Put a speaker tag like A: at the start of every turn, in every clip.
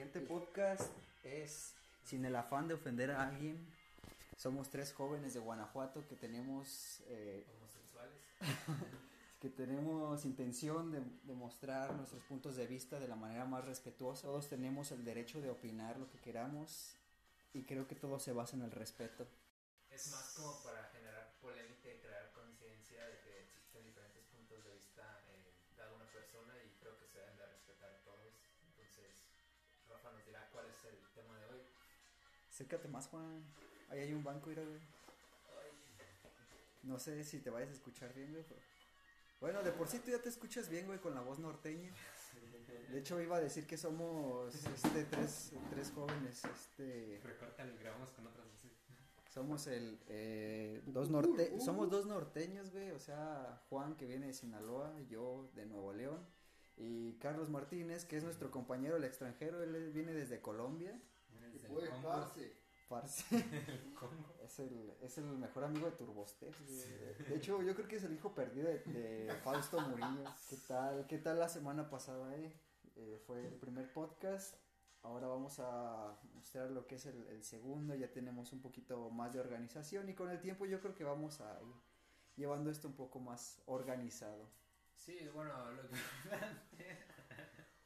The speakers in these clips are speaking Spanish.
A: siguiente podcast es sin el afán de ofender a alguien. Somos tres jóvenes de Guanajuato que tenemos eh,
B: Homosexuales.
A: que tenemos intención de, de mostrar nuestros puntos de vista de la manera más respetuosa. Todos tenemos el derecho de opinar lo que queramos y creo que todo se basa en el respeto.
B: Es más como para
A: Acércate más, Juan. Ahí hay un banco, mira, güey. No sé si te vayas a escuchar bien, güey. pero- Bueno, de por sí tú ya te escuchas bien, güey, con la voz norteña. De hecho, iba a decir que somos este, tres, tres jóvenes. Este,
B: Recortan y grabamos con otras voces.
A: somos el eh, dos norte, somos dos norteños, güey. O sea, Juan que viene de Sinaloa, yo de Nuevo León y Carlos Martínez que es nuestro compañero el extranjero. Él viene desde Colombia.
C: Pues,
B: Congo.
C: parce.
A: Parce.
B: Congo.
A: Es el, es el mejor amigo de Turbosteps. De hecho, yo creo que es el hijo perdido de, de Fausto Murillo. ¿Qué tal? ¿Qué tal la semana pasada, eh? Eh, fue el primer podcast. Ahora vamos a mostrar lo que es el, el segundo. Ya tenemos un poquito más de organización y con el tiempo yo creo que vamos a ir llevando esto un poco más organizado.
B: Sí, bueno, lo que...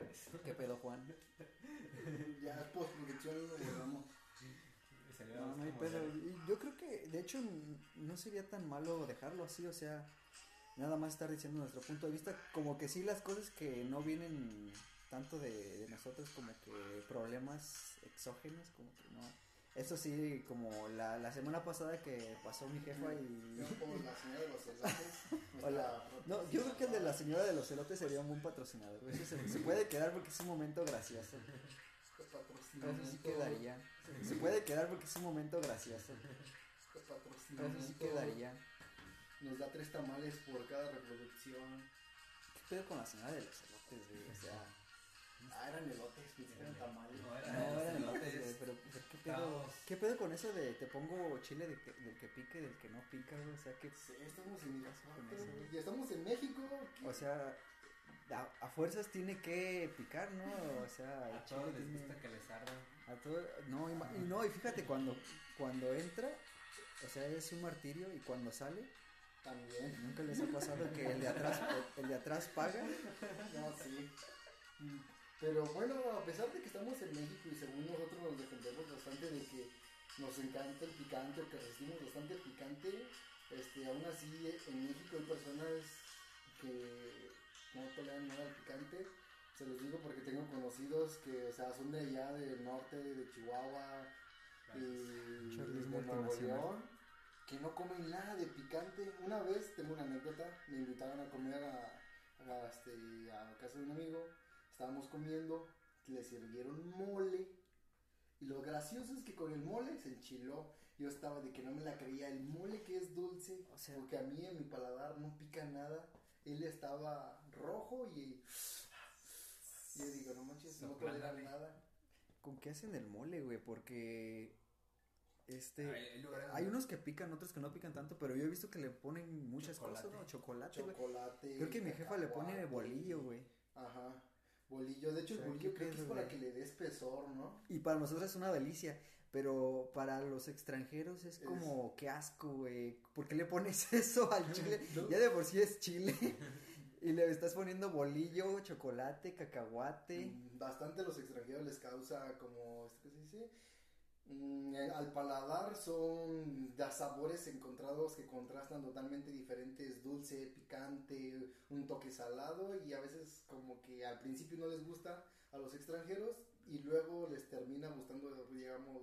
B: Eso.
A: ¿Qué pedo, Juan?
C: Ya postproducción lo borramos.
B: Me salió
A: No, no hay pedo. Y Yo creo que, de hecho, no sería tan malo dejarlo así, o sea, nada más estar diciendo nuestro punto de vista, como que sí las cosas que no vienen tanto de, de nosotros, como que problemas exógenos, como que no. Eso sí, como la, la semana pasada que pasó mi jefa y...
C: Yo como la señora de los elotes.
A: Hola. No, yo creo que el de la señora de los elotes sería un buen patrocinador. Eso se, se puede quedar porque es un momento gracioso. Eso sí quedaría. Se puede quedar porque es un momento gracioso. Eso sí quedaría.
C: Nos da tres tamales por cada reproducción.
A: ¿Qué pedo con la señora de los elotes, güey? O sea,
C: Ah, eran elotes, pensé que eran tamales.
B: No, era-
A: no eran elotes, güey, pero, ¿qué pedo? ¿Qué pedo con eso de te pongo chile de que- del que pique, del que no pica, güey? O sea, que,
C: Sí, estamos en
A: Con eso, güey.
C: Y estamos en México. ¿qué?
A: o sea, a, a fuerzas tiene que picar, ¿no? O sea, el
B: A todos les
A: tiene-
B: gusta que les arda.
A: A todo, no, y, ma- y no, y fíjate, cuando, cuando entra, o sea, es un martirio y cuando sale,
C: También.
A: nunca les ha pasado que el de atrás, el, el de atrás paga.
C: No, sí. Pero bueno, a pesar de que estamos en México y según nosotros nos defendemos bastante de que nos encanta el picante o que resistimos bastante el picante, este, aún así en México hay personas que no toleran nada el picante. Se los digo porque tengo conocidos que, o sea, son de allá del norte, de Chihuahua y de Nuevo. León, que no comen nada de picante. Una vez, tengo una anécdota, me invitaron a comer a, a, este, a casa de un amigo, estábamos comiendo, le sirvieron mole. Y lo gracioso es que con el mole se enchiló. Yo estaba de que no me la creía. El mole que es dulce,
A: O sea-
C: porque a mí en mi paladar no pica nada. Él estaba rojo y yo digo, no manches, no tolera nada.
A: ¿Con qué hacen el mole, güey? Porque este
B: Hay- hay
A: unos que pican, otros que no pican tanto, pero yo he visto que le ponen muchas
B: Chocolate.
A: cosas, ¿no? Chocolate, güey.
C: Chocolate.
A: Creo que mi jefa le pone bolillo, güey.
C: Ajá. Bolillo. De hecho,
A: O sea,
C: el bolillo
A: ¿qué
C: creo que es para que le dé espesor, ¿no?
A: Y para nosotros es una delicia, pero para los extranjeros es
C: Es-
A: como, qué asco, güey. ¿Por qué le pones eso al chile?
C: No.
A: Ya de por sí es chile. y le estás poniendo bolillo, chocolate, cacahuate.
C: Mm, Bastante a los extranjeros les causa como, ¿qué se dice? Mm, eh, al paladar son da sabores encontrados que contrastan totalmente diferentes, dulce, picante, un toque salado y a veces como que al principio no les gusta a los extranjeros y luego les termina gustando, digamos,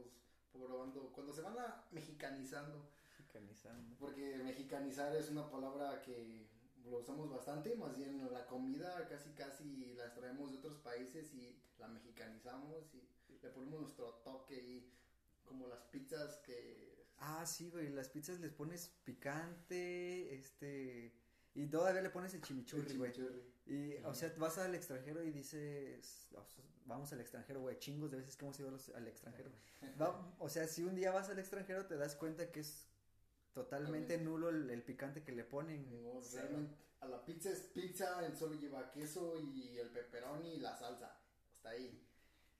C: probando, cuando se van a mexicanizando.
A: Mexicanizando.
C: Porque mexicanizar es una palabra que lo usamos bastante, más bien la comida casi casi la traemos de otros países y la mexicanizamos y le ponemos nuestro toque y como las pizzas que...
A: Ah, sí, güey, las pizzas les pones picante, este, y todavía le pones el chimichurri,
C: el
A: güey.
C: chimichurri.
A: Y, o sea, vas al extranjero y dices, vamos al extranjero, güey, chingos de veces que hemos ido a los- al extranjero. Va- o sea, si un día vas al extranjero te das cuenta que es totalmente nulo el, el picante que le ponen.
C: No, realmente, a la pizza es pizza, el solo lleva queso y el pepperoni y la salsa. Hasta ahí.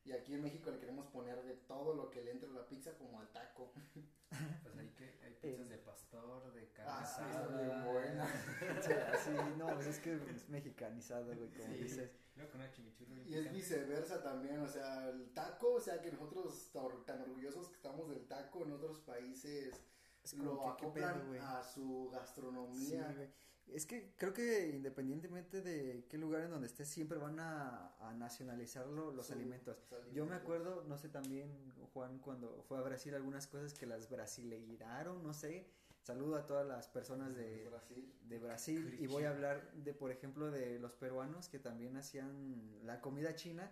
C: Y aquí en México le queremos poner de todo lo que le entre a la pizza como al taco.
B: Pues hay que hay pizzas de pastor, de carne
C: Ah, bien buena.
A: Sí, no, pues es que es mexicanizado, güey, como
B: Sí.
A: dices.
B: Luego con una chimichurri bien
C: Y es viceversa también, o sea, el taco, o sea, que nosotros tan orgullosos que estamos del taco en otros países
A: Es como
C: lo
A: que, ¿qué
C: acoplan
A: pedo,
C: a su
A: Sí,
C: gastronomía.
A: güey. Es que creo que independientemente de qué lugar en donde estés, siempre van a, a nacionalizarlo los
C: Su-
A: alimentos. Yo me acuerdo, no sé también, Juan, cuando fue a Brasil, algunas cosas que las brasileiraron, no sé. Saludo a todas las personas de,
C: Brasil.
A: de Brasil y voy a hablar de, por ejemplo, de los peruanos que también hacían la comida china,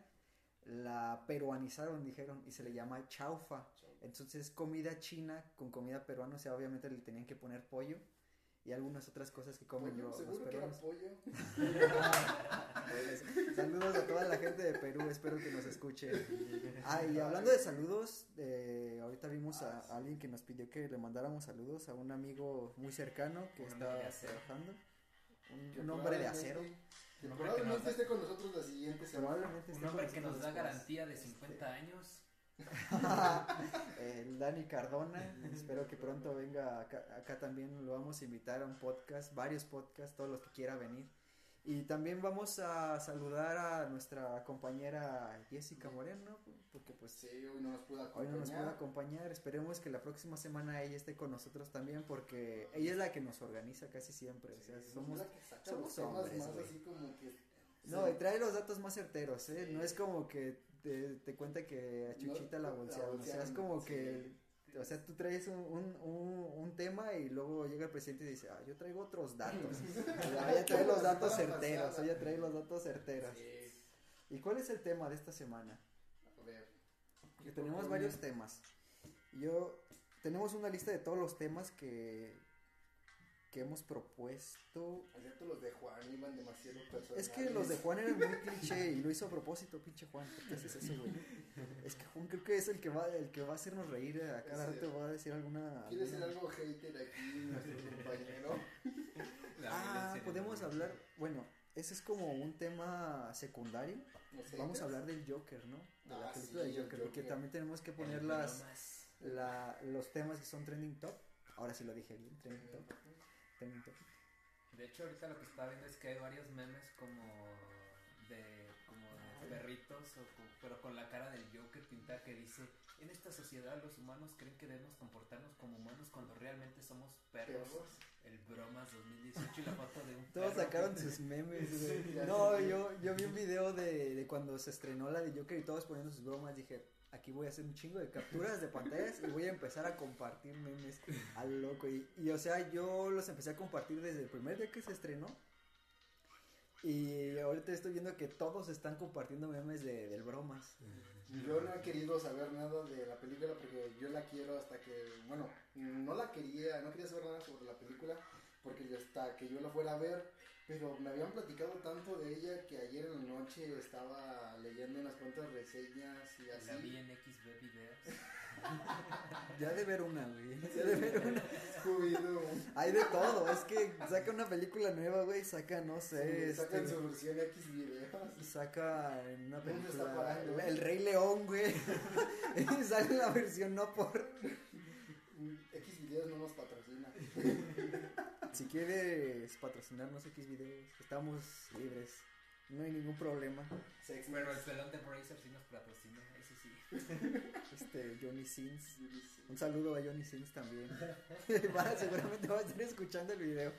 A: la peruanizaron, dijeron, y se le llama chaufa. Entonces, comida china con comida peruana, o sea, obviamente le tenían que poner pollo y algunas otras cosas que comen
C: Pollo,
A: lo- los
C: seguro que
A: peruanos.
C: pollo.
A: Saludos a toda la gente de Perú, espero que nos escuche. Ah, y hablando de saludos, eh, ahorita vimos a, a alguien que nos pidió que le mandáramos saludos a un amigo muy cercano que
B: Un
A: está trabajando. Un,
C: Que
A: un hombre de acero.
C: probablemente- Que
B: que
C: probablemente
B: nos-
C: esté con nosotros la siguiente semana.
B: Un hombre que nos da
A: nosotros después.
B: garantía de 50 años.
A: El Dani Cardona, espero que pronto venga acá, acá también lo vamos a invitar a un podcast, varios podcasts, todos los que quiera venir. Y también vamos a saludar a nuestra compañera Jessica Moreno, porque pues
C: Sí, hoy no nos pudo
A: hoy
C: acompañar.
A: no nos puede acompañar. Esperemos que la próxima semana ella esté con nosotros también, porque ella es la que nos organiza casi siempre. O sea, somos somos hombres,
C: más así como que...
A: No, y trae los datos más certeros, ¿eh?
C: Sí.
A: No es como que te, te cuenta que a Chuchita
C: No,
A: la bolsearon. O sea, es como
C: sí.
A: que. O sea, tú traes un, un, un, un tema y luego llega el presidente y dice, ah, yo traigo otros datos. Ella trae los datos certeros, ella trae los datos certeros.
C: Sí.
A: ¿Y cuál es el tema de esta semana?
C: A ver.
A: Que tenemos varios temas. Yo, tenemos una lista de todos los temas que, que hemos propuesto.
C: Acepto los de Juan iban demasiado personales.
A: Es que los de Juan eran muy cliché y lo hizo a propósito, pinche Juan. ¿Por qué haces eso, güey? Es que Juan creo que es el que va, el que va a hacernos reír a cada rato va a decir alguna.
C: ¿Quiere ser
A: alguna-
C: algo hater aquí, nuestro compañero?
B: La
A: Ah, podemos hablar, bueno, ese es como un tema secundario. Vamos a hablar del Joker, ¿no? De la
C: Ah,
A: película
C: sí,
A: de
C: el
A: Joker, porque también tenemos que poner las, la, los temas que son trending top. Ahora sí lo dije bien, trending top.
B: De hecho, ahorita lo que estaba viendo es que hay varios memes como de, como de perritos, o pero con la cara del Joker pintada que dice, en esta sociedad los humanos creen que debemos comportarnos como humanos cuando realmente somos perros.
C: Perros.
B: El Bromas 2018 y la foto de un
A: Todos
B: perro
A: sacaron
B: que-
A: sus memes, güey. No, yo, yo vi un video de, de cuando se estrenó la de Joker y todos poniendo sus bromas. Dije, aquí voy a hacer un chingo de capturas de pantallas y voy a empezar a compartir memes al loco. Y, y, o sea, yo los empecé a compartir desde el primer día que se estrenó. Y ahorita estoy viendo que todos están compartiendo memes de, del bromas.
C: Yo no he querido saber nada de la película porque yo la quiero hasta que, bueno, no la quería, no quería saber nada sobre la película porque hasta que yo la fuera a ver, pero me habían platicado tanto de ella que ayer en la noche estaba leyendo unas cuantas reseñas y
B: La vi
C: así.
B: en XB Videos.
A: Ya de ver una, güey. Ya de ver una.
C: Scooby-Doo.
A: Hay de todo. Es que saca una película nueva, güey. Saca, no sé.
C: Sí, sacan
A: este,
C: su versión X videos.
A: saca en una
C: ¿Dónde está
A: película
C: parando,
A: el, el Rey León, güey. y sale la versión no por.
C: X videos no nos patrocina.
A: Si quieres patrocinarnos X videos, estamos libres. No hay ningún problema.
C: Sex
B: Pero el pelón de Bracer sí nos patrocina, eso sí.
A: Este, Johnny Sins. Un saludo a Johnny Sins también. Va, seguramente va a estar escuchando el video.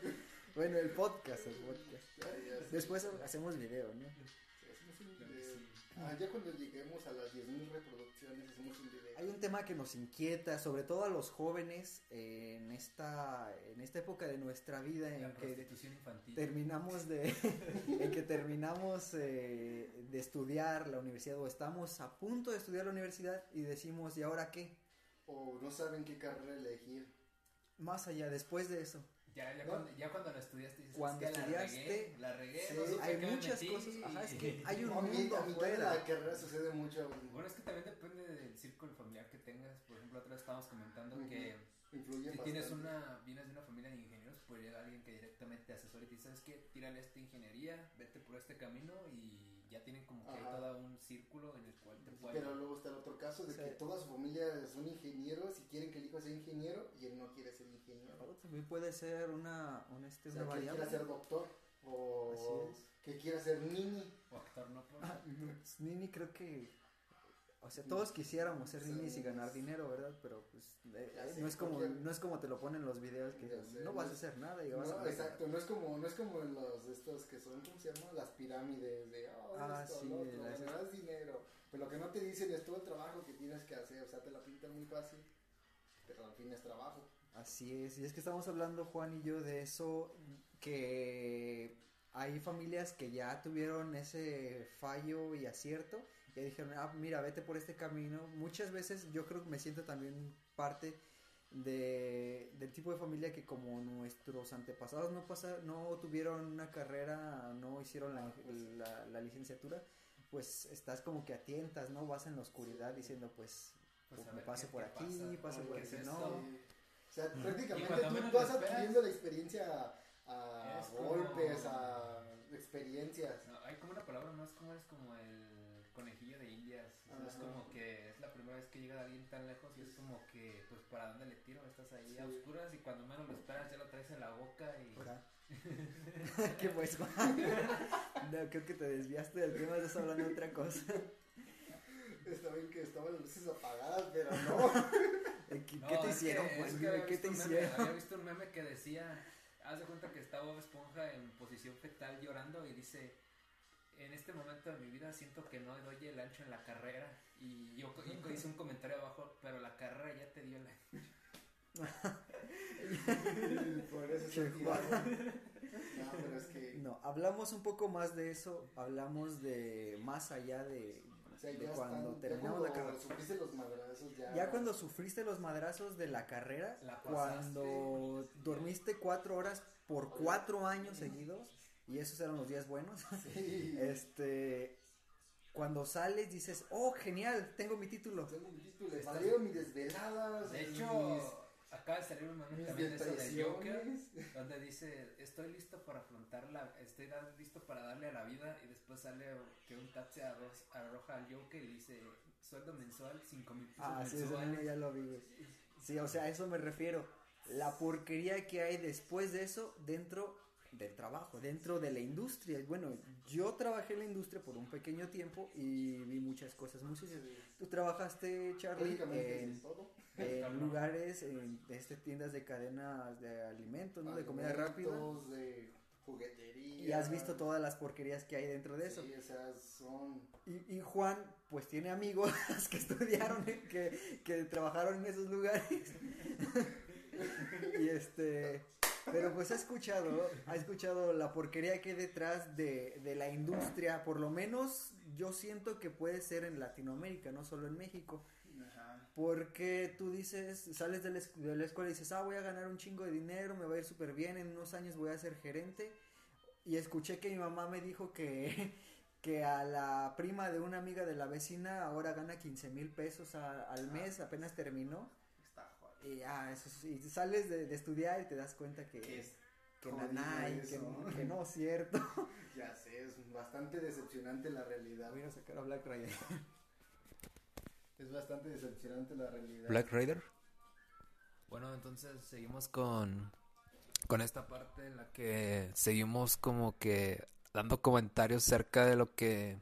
A: Bueno, el podcast, el podcast. Después hacemos video, ¿no?
C: Ah, ya cuando lleguemos a las 10.000 reproducciones hacemos un video.
A: Hay un tema que nos inquieta, sobre todo a los jóvenes eh, en esta en esta época de nuestra vida en
B: La
A: que
B: infantil.
A: terminamos de en que terminamos eh, de estudiar la universidad o estamos a punto de estudiar la universidad y decimos ¿y ahora qué?
C: O no saben qué carrera elegir.
A: Más allá, después de eso,
B: Ya, ya,
C: ¿No?
B: cuando, ya cuando lo estudiaste dices,
A: Cuando
B: "Es que
A: estudiaste,
B: la regué, la regué,
C: sí,
B: no
A: hay muchas
B: metí".
A: cosas, ajá, es que hay un
C: No, a mí-
A: mundo
C: a mitad de
A: afuera.
C: la carrera sucede mucho.
B: Bueno, es que también depende del círculo familiar que tengas. Por ejemplo, otra vez estábamos comentando
C: Ujú.
B: que
C: influye
D: Si tienes una, vienes de una familia de ingenieros, puede llegar alguien que directamente te asesore y te dice, ¿sabes qué? Tírale esta ingeniería, vete por este camino y ya tienen como que
C: Ajá.
D: todo un círculo en el cual te pueden...
C: Pero luego está el otro caso de
A: Sí.
C: que toda su familia son ingenieros y quieren que el hijo sea ingeniero y él no quiere ser ingeniero.
A: O también puede ser una, un, este,
C: O sea,
A: una
C: que quiera ser doctor o
A: Así es.
C: que quiera ser nini.
D: O actor, ¿no? Pues,
A: Ah, pues, Nini creo que... O sea, todos quisiéramos ser ninis y ganar dinero, ¿verdad? Pero pues eh, eh, no es como
C: cualquier-
A: no es como te lo ponen en los videos que
C: sé,
A: no vas a
C: no
A: hacer nada y
C: No,
A: vas a ver-
C: exacto, no es como no es como en los estos que son, ¿cómo se llama? Las pirámides de, oh,
A: Ah,
C: esto,
A: sí,
C: lo otro,
A: las-
C: dinero. Pero lo que no te dicen es todo el trabajo que tienes que hacer, o sea, te la pintan muy fácil, pero al fin es trabajo.
A: Así es, y es que estamos hablando Juan y yo de eso, que hay familias que ya tuvieron ese fallo y acierto, y dijeron, ah, mira, vete por este camino. Muchas veces yo creo que me siento también parte de, del tipo de familia que como nuestros antepasados no pasa, no tuvieron una carrera, no hicieron la, la- la licenciatura, pues estás como que a tientas, ¿no? Vas en la oscuridad diciendo, pues,
D: Pues,
A: me
D: ver
A: paso por aquí,
D: pasa,
A: paso por
D: ¿Qué
A: aquí,
D: es
A: no.
C: O sea, prácticamente tú vas adquiriendo la experiencia a, a
D: Es como-
C: golpes, a experiencias.
D: No, hay como una palabra más como es como el conejillo de indias. o sea, es como que es la primera vez que llega alguien tan lejos y es como que, pues, ¿para dónde le tiro? Estás ahí a
C: Sí.
D: oscuras y cuando menos lo esperas ya lo traes en la boca y...
A: Ahora. ¿Qué pues, Juan? No, creo que te desviaste del tema, estás hablando de otra cosa.
C: Está bien que estaban las luces apagadas, pero no.
A: ¿Qué,
D: No,
A: qué te hicieron,
D: que-
A: Juan?
D: es que
A: ¿Qué te
D: visto un meme-
A: hicieron?
D: había visto un meme que decía, haz de cuenta que está Bob Esponja en posición fetal llorando y dice, en este momento de mi vida siento que no doy el ancho en la carrera y yo hice un comentario abajo, pero la carrera ya te dio el ancho.
C: Por eso se. No, pero es que.
A: No, hablamos un poco más de eso, hablamos de más allá de,
C: o sea,
A: de
C: ya
A: cuando
C: están- ya
A: terminamos
C: cuando
A: la carrera.
C: supiste los madrazos, ya.
A: Ya cuando sufriste los madrazos de la carrera,
D: La
A: cuando dormiste cuatro horas por cuatro años seguidos, y esos eran los días buenos,
C: Sí.
A: este, cuando sales dices, oh, genial, tengo mi título.
C: Tengo mi título, valieron mis desveladas.
D: De
C: mis-
D: hecho, acaba de salir un meme también de eso del Joker, donde dice, estoy listo para afrontar la, estoy da- listo para darle a la vida, y después sale que un taxi arroz- arroja al Joker y dice, sueldo mensual, cinco mil pesos
A: Ah, sí,
D: mensuales.
A: ya lo vi. Sí, o sea, a eso me refiero. La porquería que hay después de eso dentro del trabajo, dentro de la industria. Bueno, yo trabajé en la industria por un pequeño tiempo y vi muchas cosas muy sucias. Tú trabajaste, Charlie, en, en lugares, en este, tiendas de cadenas de alimentos, ¿no? De comida rápida.
C: De juguetería.
A: Y has visto todas las porquerías que hay dentro de eso.
C: Sí, sea, son.
A: Y, y Juan, pues tiene amigos que estudiaron, eh, que, que trabajaron en esos lugares. y este, pero pues ha escuchado, ha escuchado la porquería que hay detrás de, de la industria, por lo menos yo siento que puede ser en Latinoamérica, no solo en México.
C: Ajá.
A: Porque tú dices, sales de la, de la escuela y dices, ah, voy a ganar un chingo de dinero, me va a ir súper bien, en unos años voy a ser gerente. Y escuché que mi mamá me dijo que, que a la prima de una amiga de la vecina ahora gana 15 mil pesos a- al mes, apenas terminó. Y, ah, eso sí, y sales de, de estudiar y te das cuenta que,
C: Que es
A: que que, no es cierto.
C: Ya sé, es bastante decepcionante la realidad.
A: Voy a sacar a Black Rider.
C: Es bastante decepcionante la realidad.
D: Raider. Bueno, entonces seguimos con, con esta parte en la que seguimos como que dando comentarios cerca de lo que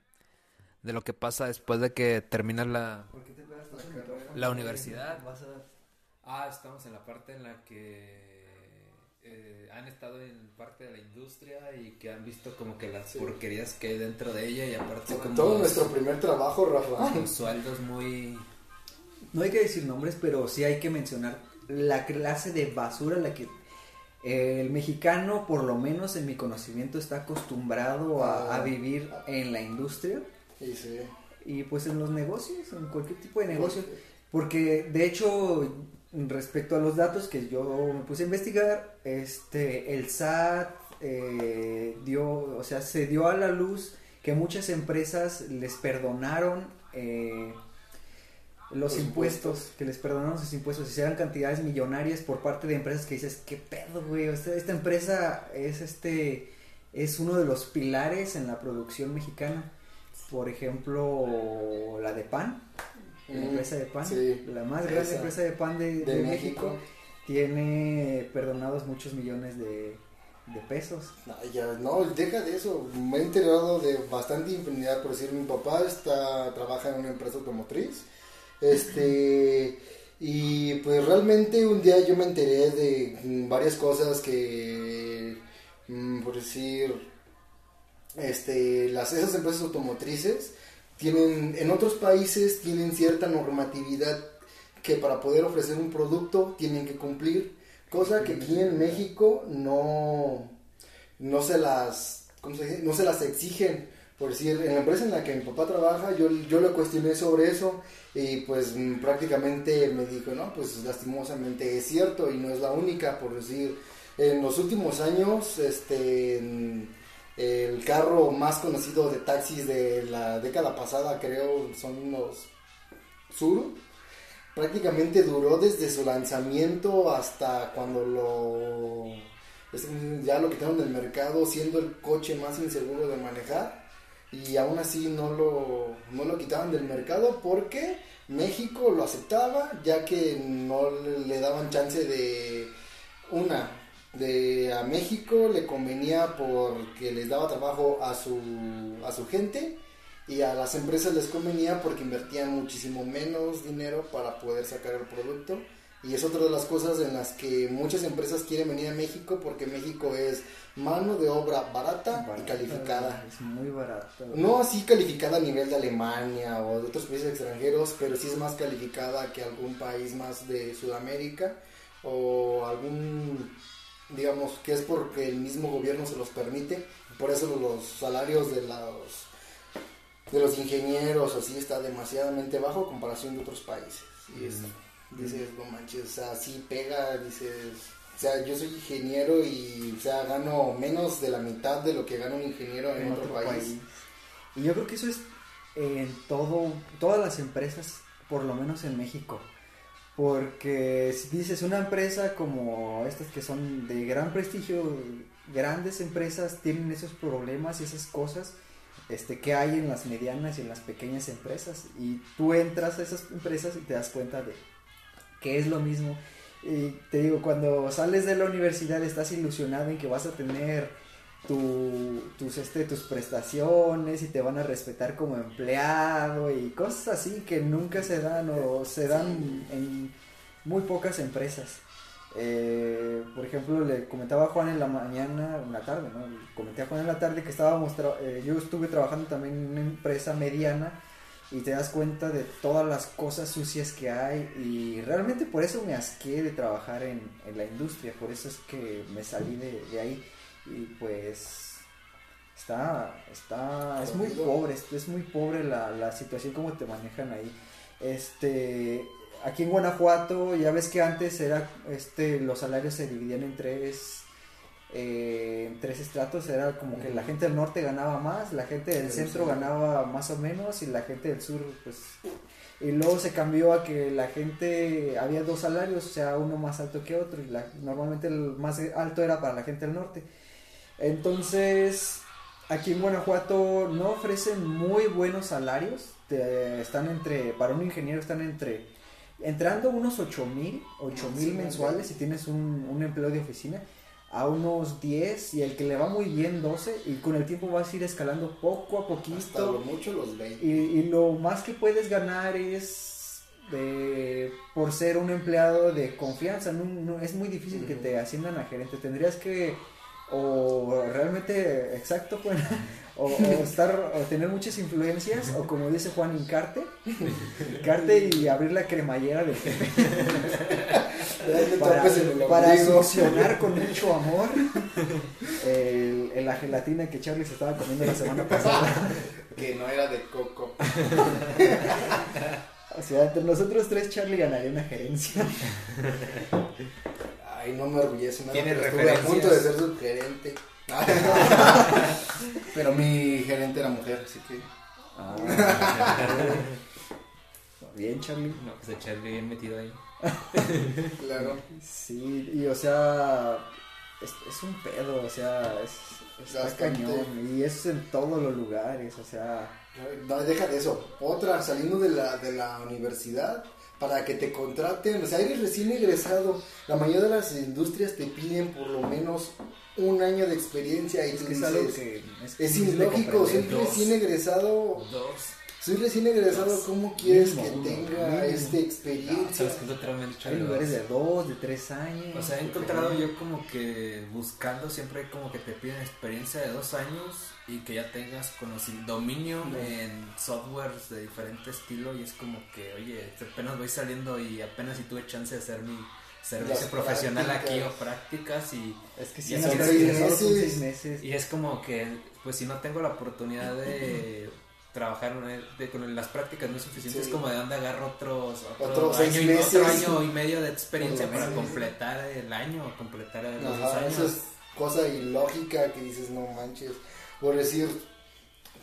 D: de lo que pasa después de que termina la,
A: ¿Por qué te pegas
C: tanto
A: tanto
C: el
A: el
C: micrófono?
D: La universidad.
A: Vas a-
D: Ah, estamos en la parte en la que eh, han estado en parte de la industria y que han visto como que las
C: Sí.
D: porquerías que hay dentro de ella y aparte
C: Sobre
D: como
C: todo nuestro primer trabajo, Rafa.
D: con sueldos muy
A: No hay que decir nombres, pero sí hay que mencionar la clase de basura a la que el mexicano, por lo menos en mi conocimiento, está acostumbrado a, a vivir en la industria
C: Y sí.
A: y pues en los negocios, en cualquier tipo de negocio. Porque de hecho, respecto a los datos que yo me puse a investigar, este, el SAT eh, dio, o sea, se dio a la luz que muchas empresas les perdonaron eh, los,
C: Los
A: impuestos,
C: impuestos.
A: que les perdonaron sus impuestos, y eran cantidades millonarias por parte de empresas que dices, qué pedo, güey, esta, esta empresa es este, es uno de los pilares en la producción mexicana. Por ejemplo, la de pan, la
C: Mm,
A: empresa de pan,
C: sí,
A: la más grande
C: esa.
A: empresa de pan de,
C: de,
A: de
C: México.
A: México, tiene perdonados muchos millones de, de pesos.
C: No, ya, no, deja de eso. Me he enterado de bastante infinidad. Por decir, mi papá está, trabaja en una empresa automotriz. Este. Y pues realmente un día yo me enteré de mm, varias cosas que. mm, por decir. Este. Las, esas empresas automotrices tienen. En otros países tienen cierta normatividad que para poder ofrecer un producto tienen que cumplir. Cosa que aquí en México no, no se las, ¿cómo se dice? No se las exigen. Por decir, en la empresa en la que mi papá trabaja, yo, yo le cuestioné sobre eso y pues mm, prácticamente me dijo, no, pues lastimosamente es cierto y no es la única. Por decir, en los últimos años, este, mm, el carro más conocido de taxis de la década pasada, creo, son los Sur prácticamente duró desde su lanzamiento hasta cuando lo ya lo quitaron del mercado siendo el coche más inseguro de manejar. Y aún así no lo no lo quitaban del mercado porque México lo aceptaba ya que no le daban chance de una de a México le convenía porque les daba trabajo a su a su gente y a las empresas les convenía porque invertían muchísimo menos dinero para poder sacar el producto y es otra de las cosas en las que muchas empresas quieren venir a México porque México es mano de obra barata, y
A: Barata,
C: calificada.
A: Es muy barato.
C: No así calificada a nivel de Alemania o de otros países extranjeros, pero sí es más calificada que algún país más de Sudamérica o algún, digamos, que es porque el mismo gobierno se los permite. Por eso los salarios de los de los ingenieros así está demasiadamente bajo a comparación de otros países. Y es, dices, no manches, o sea, sí pega, dices, o sea, yo soy ingeniero y, o sea, gano menos de la mitad de lo que gana un ingeniero en, otro, país.
A: Y yo creo que eso es en todo, todas las empresas, por lo menos en México. Porque si dices una empresa como estas que son de gran prestigio, grandes empresas tienen esos problemas y esas cosas este, que hay en las medianas y en las pequeñas empresas. Y tú entras a esas empresas y te das cuenta de que es lo mismo. Y te digo, cuando sales de la universidad estás ilusionado en que vas a tener tu, tus, este, tus prestaciones y te van a respetar como empleado y cosas así que nunca se dan o se dan en muy pocas empresas. Eh, por ejemplo, le comentaba a Juan en la mañana, en la tarde, ¿no? Comenté a Juan en la tarde que estábamos, tra- eh, yo estuve trabajando también en una empresa mediana y te das cuenta de todas las cosas sucias que hay y realmente por eso me asqué de trabajar en, en la industria, por eso es que me salí de, de ahí y pues está, está, es muy pobre, es, muy pobre la, la situación como te manejan ahí. Este, aquí en Guanajuato ya ves que antes era, este, los salarios se dividían en tres, eh, en tres estratos, era como que la gente del norte ganaba más, la gente del
C: Sí,
A: centro
C: sí.
A: ganaba más o menos y la gente del sur pues y luego se cambió a que la gente había dos salarios, o sea, uno más alto que otro y la- normalmente el más alto era para la gente del norte. Entonces, aquí en Guanajuato no ofrecen muy buenos salarios, te- están entre para un ingeniero están entre entrando unos 8 mil, 8 mil
C: Sí,
A: mensuales si tienes un, un empleo de oficina, a unos 10 y el que le va muy bien 12 y con el tiempo vas a ir escalando poco a
C: Hasta
A: poquito
C: lo mucho los 20.
A: y, y lo más que puedes ganar es de, por ser un empleado de confianza. No, no- es muy difícil que te asciendan a gerente. Tendrías que o realmente, exacto, Juan, o, o estar, o tener muchas influencias, o como dice Juan, hincarte, hincarte y abrir la cremallera del jefe para, para succionar con mucho amor el- el- la gelatina que Charlie se estaba comiendo la semana pasada.
C: Que no era de coco.
A: O sea, entre nosotros tres, Charlie ganaría una gerencia.
C: Ay, no me orgullece nada.
D: ¿Tiene
C: Estuve a punto de ser subgerente. pero mi gerente era mujer, así que.
A: Bien, Charlie.
D: No, pues Charlie bien metido ahí.
C: Claro.
A: Sí, y o sea, es, es un pedo, o sea, es, está
C: Bastante.
A: cañón. Y eso es en todos los lugares, o sea.
C: No, deja de eso. Otra, saliendo de la, de la universidad, para que te contraten, o sea, eres recién egresado. La mayoría de las industrias te piden por lo menos un año de experiencia y
A: Es
C: tú
A: que es
C: dices,
A: algo que es,
C: es
A: difícil de
C: ilógico, soy
A: comprender.
D: Dos.
C: recién egresado,
D: Dos.
C: soy recién egresado, ¿cómo quieres que
A: uno,
C: tenga esta
D: No,
C: experiencia?
D: sabes que es literalmente
A: Hay lugares de dos, de tres años.
D: O sea, he encontrado yo como que buscando siempre como que te piden experiencia de dos años y que ya tengas dominio
A: No.
D: en softwares de diferente estilo y es como que, oye, apenas voy saliendo y apenas si tuve chance de hacer mi servicio
C: Las
D: profesional aquí o prácticas y,
A: Es que
D: y
A: sí,
D: es
A: no, son
C: meses.
D: y es como que, pues si no tengo la oportunidad de trabajar de, con las prácticas no es suficiente,
C: Sí.
D: es como de dónde agarro otros, otro,
C: Otros
D: año, y, otro año y medio de experiencia para completar el año, completar los dos
C: Ajá,
D: años.
C: eso es cosa ilógica que dices, no manches. Por decir,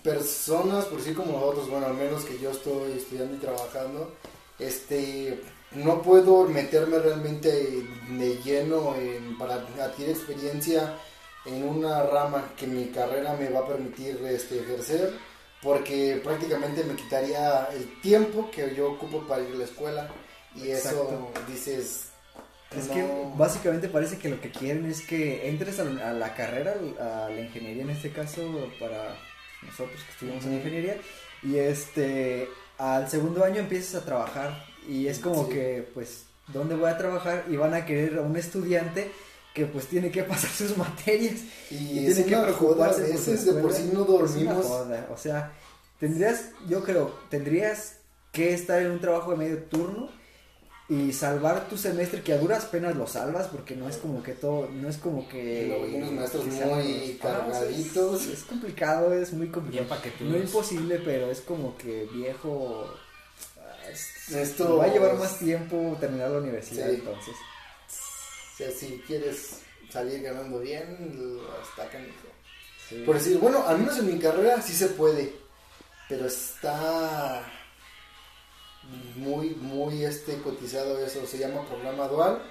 C: personas, por decir como nosotros, bueno, al menos que yo estoy estudiando y trabajando, este, no puedo meterme realmente de lleno en, para adquirir experiencia en una rama que mi carrera me va a permitir este, ejercer, porque prácticamente me quitaría el tiempo que yo ocupo para ir a la escuela. Y eso dices...
A: Es
C: no.
A: que básicamente parece que lo que quieren es que entres a, a la carrera, a la ingeniería en este caso, para nosotros que estudiamos en
C: Ujú.
A: ingeniería, y este, al segundo año empiezas a trabajar y es como
C: Sí.
A: que, pues, ¿dónde voy a trabajar? Y van a querer a un estudiante que pues tiene que pasar sus materias
C: Y,
A: y
C: es
A: tiene que
C: a
A: preocuparse su
C: veces de por sí no dormimos.
A: O sea, tendrías, yo creo, tendrías que estar en un trabajo de medio turno y salvar tu semestre que a duras penas lo salvas porque no es como que todo, no es como que
C: unos maestros muy cargaditos.
A: es, es complicado, es muy complicado. No imposible, pero es como que viejo ah, es-
C: Esto
A: va a llevar más tiempo terminar la universidad
C: Sí.
A: entonces.
C: O sea, si quieres salir ganando bien, está canijo.
A: Sí.
C: Por decir, bueno, al menos en mi carrera sí se puede, pero está muy, muy este cotizado eso. Se llama programa dual,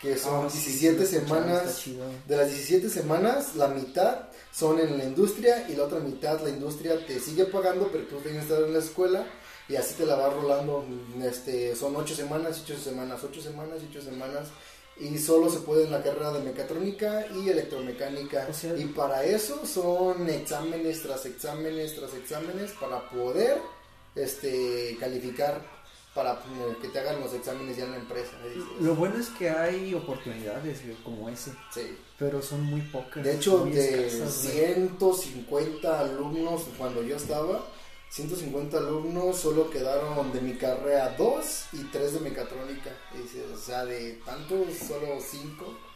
C: que son
A: Ah, sí,
C: 17
A: sí, lo he escuchado,
C: semanas.
A: chido.
C: De las 17 semanas, la mitad son en la industria y la otra mitad la industria te sigue pagando, pero tú tienes que estar en la escuela y así te la vas rolando. Este, son 8 semanas, 8 semanas, 8 semanas, 8 semanas. Y solo se puede en la carrera de mecatrónica y electromecánica.
A: O sea-
C: y para eso son exámenes tras exámenes tras exámenes para poder este, calificar para eh, que te hagan los exámenes ya en la empresa. ¿eh?
A: Lo bueno es que hay oportunidades güey, como ese.
C: Sí.
A: Pero son muy pocas.
C: De hecho, de
A: escasas,
C: 150 güey. alumnos cuando yo estaba, 150 alumnos solo quedaron de mi carrera 2 y 3 de mecatrónica. Y, o sea, de tantos, solo 5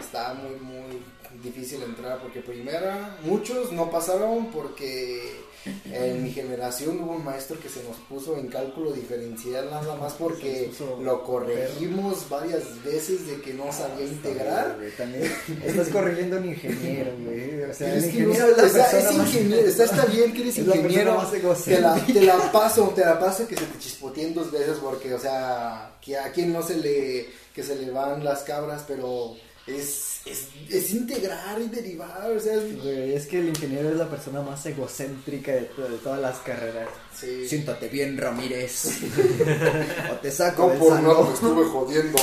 C: estaba muy, muy difícil entrar porque primera, muchos no pasaron porque en mi generación hubo un maestro que se nos puso en cálculo diferencial nada más porque lo corregimos varias veces de que no ah, sabía integrar.
A: También estás corrigiendo a un ingeniero, güey. O sea, el ingeniero es,
C: ingeniero, está, está, bien que eres ingeniero. Te, la, paso, te la paso que se te chispoteen dos veces porque, o sea, a quien no se le, que se le van las cabras, pero es, es, es integrar y derivar, o sea, es,
A: Güey, es que el ingeniero es la persona más egocéntrica de, de todas las carreras.
C: sí.
A: Siéntate bien, Ramírez. o te saco
C: No
A: del
C: por nada me estuve jodiendo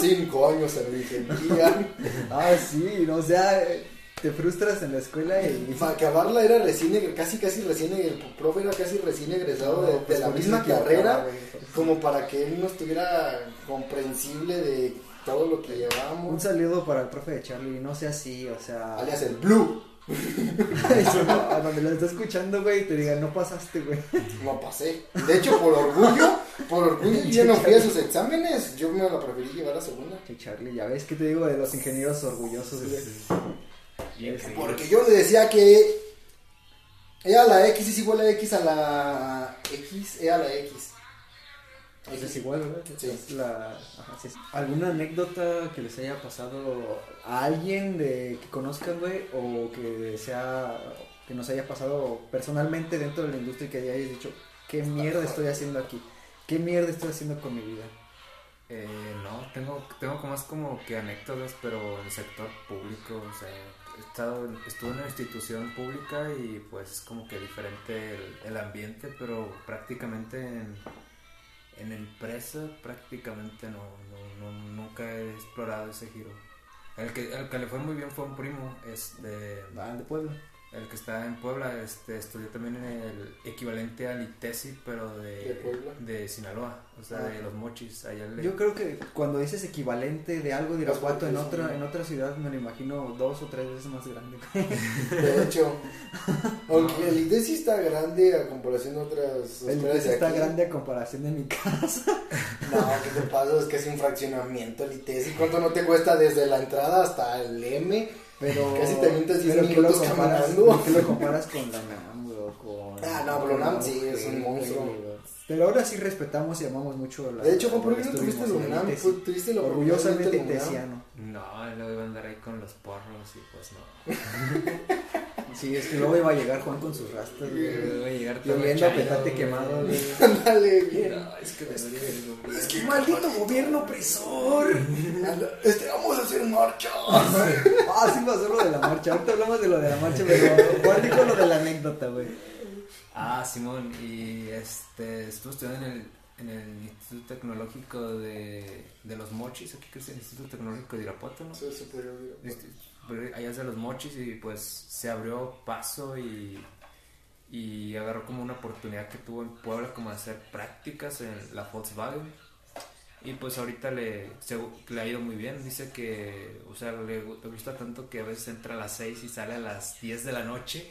C: cinco años en ingeniería.
A: Ah, sí, no, o sea, te frustras en la escuela y...
C: Para acabarla era recién, casi casi recién, el profe era casi recién egresado de, de
A: pues,
C: la misma carrera. como para que él no estuviera comprensible de todo lo que
A: Un
C: llevamos.
A: saludo para el profe de Charlie, no sea así, o sea...
C: Alias el Blue.
A: Eso, no, a donde lo está escuchando, güey, y te digan, no pasaste, güey.
C: No pasé. De hecho, por orgullo, por orgullo yo no fui a sus exámenes. Yo me la preferí llevar a segunda.
A: Che, Charlie, ya ves que te digo de los ingenieros orgullosos, güey. Este.
C: Porque yo le decía que E a la X es igual a X a la X, E a la X.
A: Pues es igual, ¿verdad?
C: Sí.
A: Es la... Ajá, sí. ¿Alguna anécdota que les haya pasado a alguien de que conozcan, güey? O que sea... que nos haya pasado personalmente dentro de la industria y que hayáis dicho, ¿qué mierda estoy haciendo aquí? ¿qué mierda estoy haciendo con mi vida?
D: Eh, no, tengo, tengo como más como que anécdotas, pero en el sector público, o sea, estado, estuve en una institución pública y pues es como que diferente el, el ambiente, pero prácticamente en, en empresa prácticamente no, no, no, nunca he explorado ese giro. El que, el que le fue muy bien fue un primo, este,
A: Ah, de Puebla.
D: el que está en Puebla, este, estudió también en el equivalente al ITESI, pero de,
C: de
D: Sinaloa, o sea, de los mochis, allá le-
A: Yo creo que cuando dices equivalente de algo de Irapuato en otra, en otra ciudad me lo imagino dos o tres veces más grande.
C: De hecho, aunque el ITES sí está grande a comparación de otras
A: El ITES
C: de
A: está
C: aquí.
A: grande a comparación de mi casa.
C: No, ¿qué te pasa? Es que es un fraccionamiento el ITES. ¿Y cuánto no te cuesta desde la entrada hasta el M?
A: Pero.
C: Casi te avientas 10
A: pero ¿qué
C: minutos
A: comparas,
C: caminando.
A: ¿Qué lo comparas con la NAM, bro? Con.
C: Ah, no, pero la NAM sí, es un monstruo.
A: Pero ahora sí respetamos y amamos mucho la.
C: De hecho, Juan, ¿por qué no tuviste el UNAM? Fue- Tuviste la
A: Orgullosamente tesiano.
D: No, luego iba a andar ahí con los porros y pues no.
A: Sí, es que luego iba a llegar Juan con sus rastas, güey.
D: Luego iba a llegar todo
A: oliendo a petate quemado, güey.
C: Ándale, bien.
D: No, es que debería de
A: Es que maldito gobierno opresor.
C: Este, vamos a hacer marcha.
A: Ah, sí pasó lo de la marcha. Ahorita hablamos de lo de la marcha, pero Juan dijo lo de la anécdota, güey.
D: Ah, Simón, y este, estuve estudiando en el, en el Instituto Tecnológico de, de los Mochis, aquí que es el Instituto Tecnológico de Irapuato, ¿no?
C: Se podría olvidar.
D: Este, allá es de los Mochis y pues se abrió paso y, y agarró como una oportunidad que tuvo en Puebla como de hacer prácticas en la Volkswagen. Y pues ahorita le, se- le ha ido muy bien, dice que, o sea, le, le gusta tanto que a veces entra a las 6 y sale a las 10 de la noche.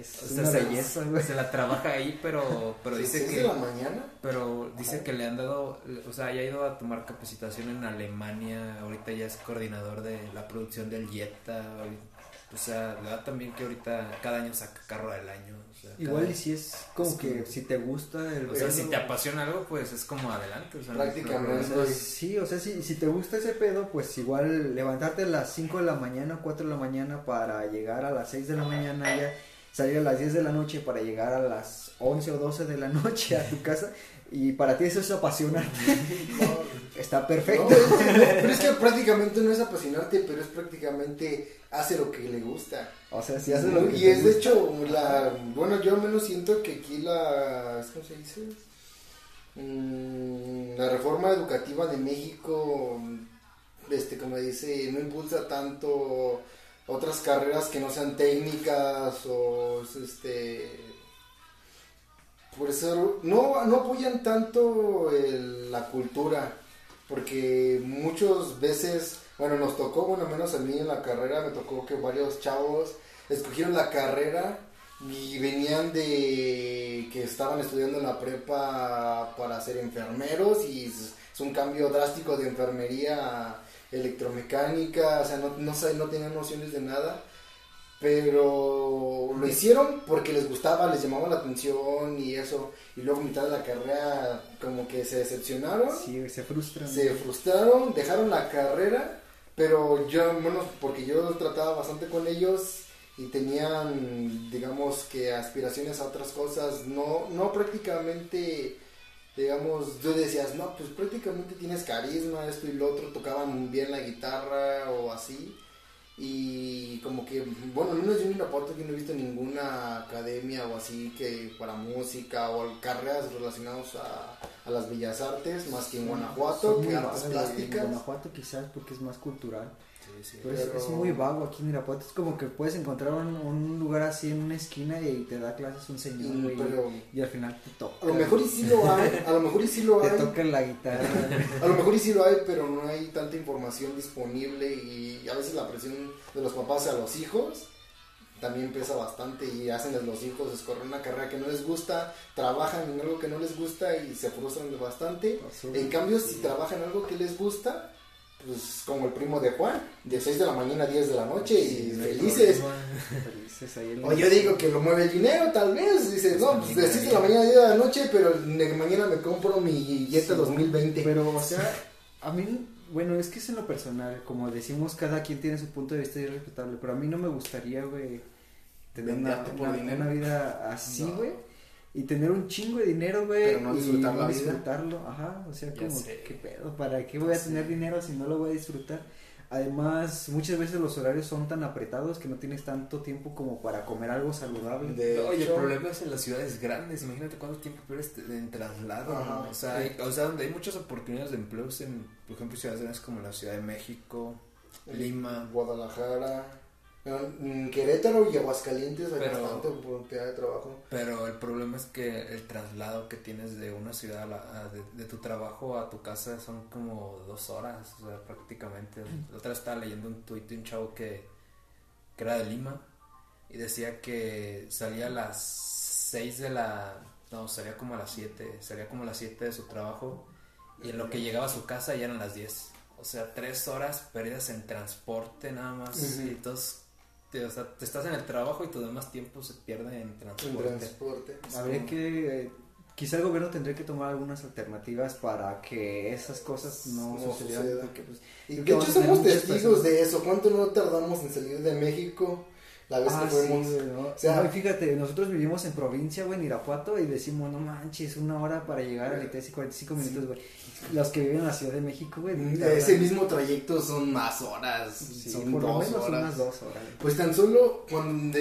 A: Es
D: O sea,
A: una
D: se,
A: belleza, güey.
D: se la trabaja ahí, pero, pero
C: ¿Sí,
D: dice que...
C: de la mañana?
D: Pero dice que le han dado, o sea, ya ha ido a tomar capacitación en Alemania, ahorita ya es coordinador de la producción del Jetta, o sea, le da también que ahorita cada año saca carro del año. O sea,
A: Igual
D: cada-
A: y si es como
D: es
A: que si te gusta el
D: o sea,
A: pedo,
D: si te apasiona algo, pues es como adelante. O sea,
C: Prácticamente.
A: sí, o sea, si, si te gusta ese pedo, pues igual levantarte a las 5 de la mañana, 4 de la mañana para llegar a las 6 de la mañana ya, salir a las 10 de la noche para llegar a las 11 o 12 de la noche a tu casa y para ti eso es apasionante,
C: No,
A: está perfecto.
C: no, pero es que prácticamente no es apasionarte, pero es prácticamente hace lo que le gusta.
A: O sea, si haces lo que
C: y es de hecho, la, bueno, yo al menos siento que aquí la, ¿cómo se dice? Mm, la reforma educativa de México, este, como dice, no impulsa tanto otras carreras que no sean técnicas o, este, por eso no, no apoyan tanto la cultura, porque muchas veces, bueno, nos tocó, bueno, menos a mí en la carrera, me tocó que varios chavos escogieron la carrera y venían de que estaban estudiando en la prepa para ser enfermeros y es, un cambio drástico de enfermería electromecánica, o sea, no, no, no tenían nociones de nada pero lo hicieron porque les gustaba, les llamaba la atención y eso. Y luego mitad de la carrera como que se decepcionaron,
A: Sí, se frustran.
C: se frustraron, dejaron la carrera, pero yo, bueno, porque yo trataba bastante con ellos y tenían, digamos que aspiraciones a otras cosas, no, no prácticamente, digamos, tú decías, no, pues prácticamente tienes carisma, esto y lo otro, tocaban bien la guitarra o así. Y como que, bueno, menos yo en Irapuato yo no he visto ninguna academia o así que para música o carreras relacionadas a, a las bellas artes, más que en Guanajuato,
A: Son
C: que artes
A: vagos, En
C: plásticas.
A: Guanajuato quizás porque es más cultural.
D: Sí.
A: Pero, es- muy vago aquí en Irapuato. Es como que puedes encontrar un, un lugar así en una esquina y te da clases un señor,
C: Y-
A: güey,
C: pero
A: y al final te toca.
C: a lo mejor y sí lo hay, a lo mejor y sí lo
A: Te
C: hay,
A: toca la guitarra.
C: a lo mejor y sí lo hay, pero no hay tanta información disponible y a veces la presión de los papás a los hijos también pesa bastante y hacen a los hijos escoger una carrera que no les gusta, trabajan en algo que no les gusta y se frustran bastante. En cambio, si trabajan en algo que les gusta, pues como el primo de Juan, de 6 de la mañana a 10 de la noche y felices.
A: Felices ahí el-
C: O yo digo que lo mueve el dinero, tal vez. Dices, no, pues de 6 de la mañana a 10 de la noche, pero de mañana me compro mi Jetta
A: Sí.
C: 2020.
A: Pero, o sea, a mí, bueno, es que es en lo personal. Como decimos, cada quien tiene su punto de vista y es respetable. Pero a mí no me gustaría, güey, tener una, una- vida así,
C: No.
A: Y tener un chingo de dinero, güey,
C: Pero no
A: y
C: disfrutar la
A: no
C: vida.
A: disfrutarlo, ajá, o sea,
D: Ya
A: como,
D: sé.
A: ¿qué pedo? ¿Para qué voy a tener
C: sé.
A: dinero si no lo voy a disfrutar? Además, muchas veces los horarios son tan apretados que no tienes tanto tiempo como para comer algo saludable.
C: De
E: No, y el problema es en las ciudades grandes. Imagínate cuánto tiempo pierdes en traslado.
C: Ajá.
E: ¿no? O, sea, hay- o sea, donde hay muchas oportunidades de empleos en, por ejemplo, ciudades grandes como la Ciudad de México, Lima.
C: Guadalajara, Querétaro y Aguascalientes hay
E: Pero-
C: bastante oportunidad de trabajo.
E: Pero el problema es que el traslado que tienes de una ciudad a la- a- de, de tu trabajo a tu casa son como dos horas, o sea, prácticamente. La otra vez estaba leyendo un tuit de un chavo que, que era de Lima y decía que salía a las 6 de la... No, salía como a las 7, salía como a las 7 de su trabajo y en lo que llegaba a su casa ya eran las 10. O sea, tres horas perdidas en transporte nada más. Y entonces, te, o sea, te estás en el trabajo y tu demás tiempo se pierde en
C: En
E: transporte.
A: Habría que, eh, quizá el gobierno tendría que tomar algunas alternativas para que esas cosas no,
C: No
A: sucedieran,
C: suceda.
A: porque, pues,
C: Y de
A: que
C: hecho somos testigos
A: personas.
C: de eso. ¿Cuánto no tardamos en salir de México? La vez
A: Ah,
C: que
A: sí,
C: fuimos.
A: güey, ¿no?
C: sea-
A: No, fíjate, nosotros vivimos en provincia, güey, en Irapuato, y decimos, no manches, una hora para llegar a ITES y 45 minutos, güey. Los que viven en la Ciudad de México, güey. tardan-
C: Ese mismo trayecto son más horas.
A: sí,
C: son
A: por lo
C: dos
A: menos
C: horas.
A: unas dos horas.
C: Pues tan solo cuando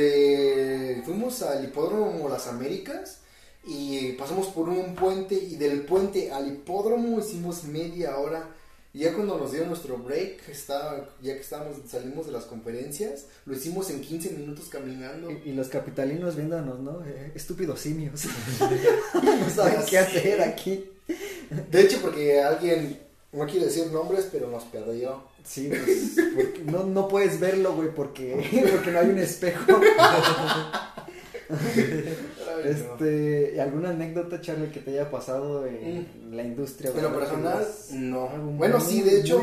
C: fuimos al hipódromo Las Américas y pasamos por un puente y del puente al hipódromo hicimos media hora. Y ya cuando nos dio nuestro break, estaba, ya que estábamos, salimos de las conferencias, lo hicimos en 15 minutos caminando.
A: Y, y los capitalinos viéndonos, ¿no? Eh, estúpidos simios. no saben qué hacer aquí.
C: De hecho, porque alguien, no quiero decir nombres, pero nos perdió.
A: Sí, pues, no, no puedes verlo, güey, porque, porque no hay un espejo. Este, ¿alguna anécdota, Charlie, que te haya pasado en la industria?
C: En lo personal, no. Bueno,
A: muy,
C: sí, de hecho,